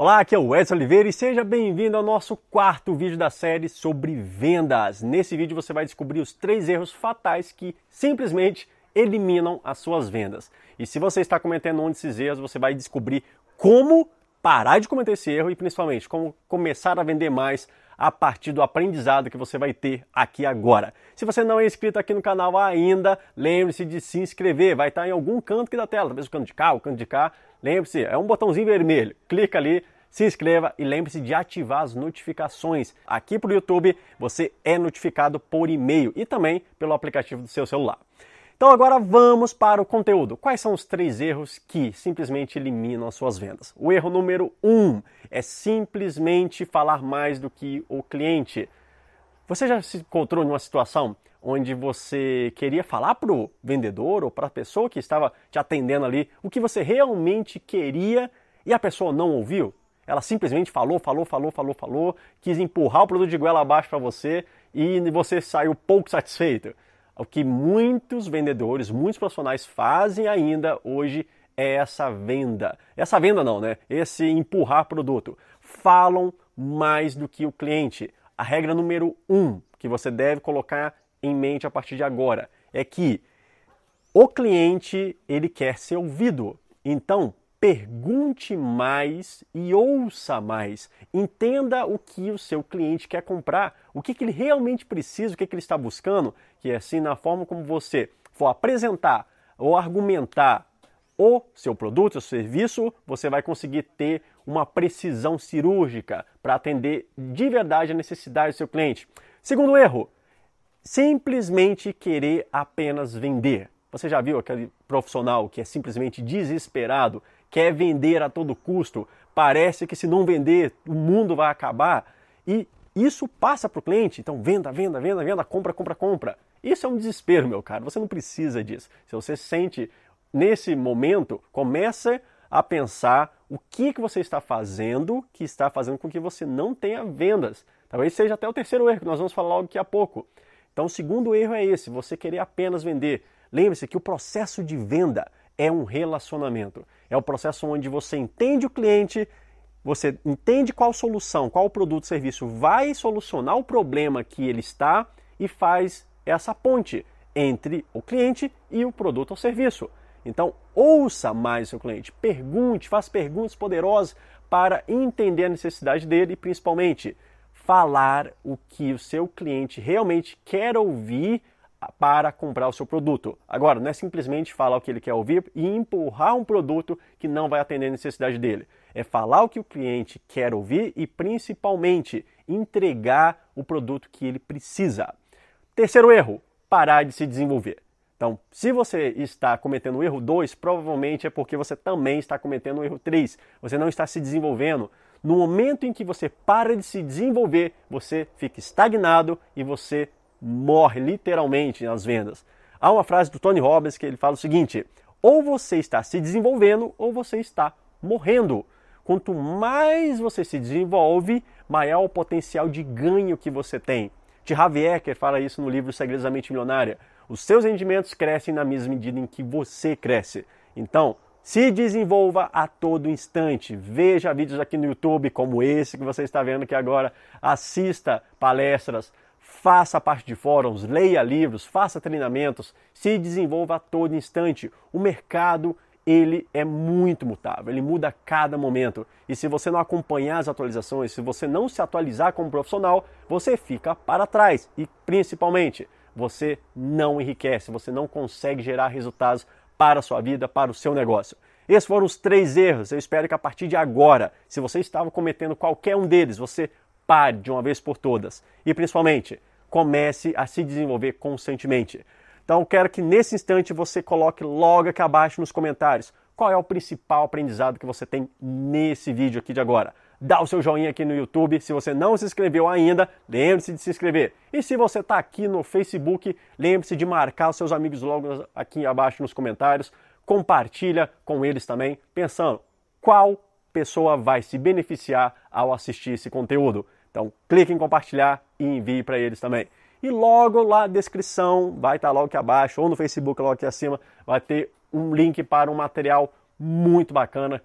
Olá, aqui é o Edson Oliveira e seja bem-vindo ao nosso quarto vídeo da série sobre vendas. Nesse vídeo você vai descobrir os três erros fatais que simplesmente eliminam as suas vendas. E se você está cometendo um desses erros, você vai descobrir como parar de cometer esse erro e principalmente como começar a vender mais a partir do aprendizado que você vai ter aqui agora. Se você não é inscrito aqui no canal ainda, lembre-se de se inscrever, vai estar em algum canto aqui da tela, talvez o canto de cá, o canto de cá, Lembre-se, é um botãozinho vermelho. Clica ali, se inscreva e lembre-se de ativar as notificações. Aqui para o YouTube você é notificado por e-mail e também pelo aplicativo do seu celular. Então agora vamos para o conteúdo. Quais são os três erros que simplesmente eliminam as suas vendas? O erro número um é simplesmente falar mais do que o cliente. Você já se encontrou numa situação onde você queria falar para o vendedor ou para a pessoa que estava te atendendo ali o que você realmente queria e a pessoa não ouviu? Ela simplesmente falou, falou, falou, falou, falou, quis empurrar o produto de goela abaixo para você e você saiu pouco satisfeito. O que muitos vendedores, muitos profissionais fazem ainda hoje é essa venda. Essa venda não, né? Esse empurrar produto. Falam mais do que o cliente. A regra número um que você deve colocar em mente a partir de agora é que o cliente ele quer ser ouvido. Então, pergunte mais e ouça mais. Entenda o que o seu cliente quer comprar, o que, que ele realmente precisa, o que, que ele está buscando, que é assim, na forma como você for apresentar ou argumentar o seu produto, o seu serviço, você vai conseguir ter uma precisão cirúrgica para atender de verdade a necessidade do seu cliente. Segundo erro, simplesmente querer apenas vender. Você já viu aquele profissional que é simplesmente desesperado, quer vender a todo custo, parece que se não vender o mundo vai acabar e isso passa para o cliente. Então venda, venda, venda, venda, compra, compra, compra. Isso é um desespero, meu caro. Você não precisa disso. Se você sente nesse momento, comece a pensar o que, que você está fazendo que está fazendo com que você não tenha vendas. Talvez seja até o terceiro erro que nós vamos falar logo daqui a pouco. Então, o segundo erro é esse: você querer apenas vender. Lembre-se que o processo de venda é um relacionamento. É o processo onde você entende o cliente, você entende qual solução, qual produto ou serviço vai solucionar o problema que ele está e faz essa ponte entre o cliente e o produto ou serviço. Então, ouça mais seu cliente, pergunte, faça perguntas poderosas para entender a necessidade dele principalmente, falar o que o seu cliente realmente quer ouvir para comprar o seu produto. Agora, não é simplesmente falar o que ele quer ouvir e empurrar um produto que não vai atender a necessidade dele. É falar o que o cliente quer ouvir e, principalmente, entregar o produto que ele precisa. Terceiro erro: parar de se desenvolver. Então, se você está cometendo o erro 2, provavelmente é porque você também está cometendo o erro 3. Você não está se desenvolvendo, no momento em que você para de se desenvolver, você fica estagnado e você morre literalmente nas vendas. Há uma frase do Tony Robbins que ele fala o seguinte: ou você está se desenvolvendo ou você está morrendo. Quanto mais você se desenvolve, maior o potencial de ganho que você tem. T. Harv Eker fala isso no livro Segredos da Mente Milionária. Os seus rendimentos crescem na mesma medida em que você cresce. Então, se desenvolva a todo instante. Veja vídeos aqui no YouTube como esse que você está vendo aqui agora. Assista palestras, faça parte de fóruns, leia livros, faça treinamentos, se desenvolva a todo instante. O mercado ele é muito mutável, ele muda a cada momento. E se você não acompanhar as atualizações, se você não se atualizar como profissional, você fica para trás e principalmente você não enriquece, você não consegue gerar resultados para a sua vida, para o seu negócio. Esses foram os três erros. Eu espero que a partir de agora, se você estava cometendo qualquer um deles, você pare de uma vez por todas. E principalmente, comece a se desenvolver constantemente. Então, quero que nesse instante você coloque logo aqui abaixo nos comentários qual é o principal aprendizado que você tem nesse vídeo aqui de agora. Dá o seu joinha aqui no YouTube. Se você não se inscreveu ainda, lembre-se de se inscrever. E se você está aqui no Facebook, lembre-se de marcar os seus amigos logo aqui abaixo nos comentários. Compartilha com eles também, pensando qual pessoa vai se beneficiar ao assistir esse conteúdo. Então, clique em compartilhar e envie para eles também. E logo lá na descrição, vai estar tá logo aqui abaixo, ou no Facebook logo aqui acima, vai ter um link para um material muito bacana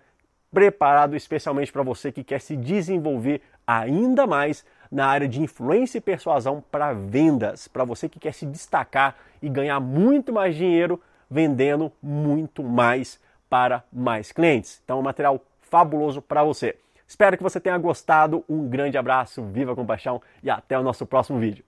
preparado especialmente para você que quer se desenvolver ainda mais na área de influência e persuasão para vendas, para você que quer se destacar e ganhar muito mais dinheiro vendendo muito mais para mais clientes. Então, um material fabuloso para você. Espero que você tenha gostado. Um grande abraço, viva com paixão e até o nosso próximo vídeo.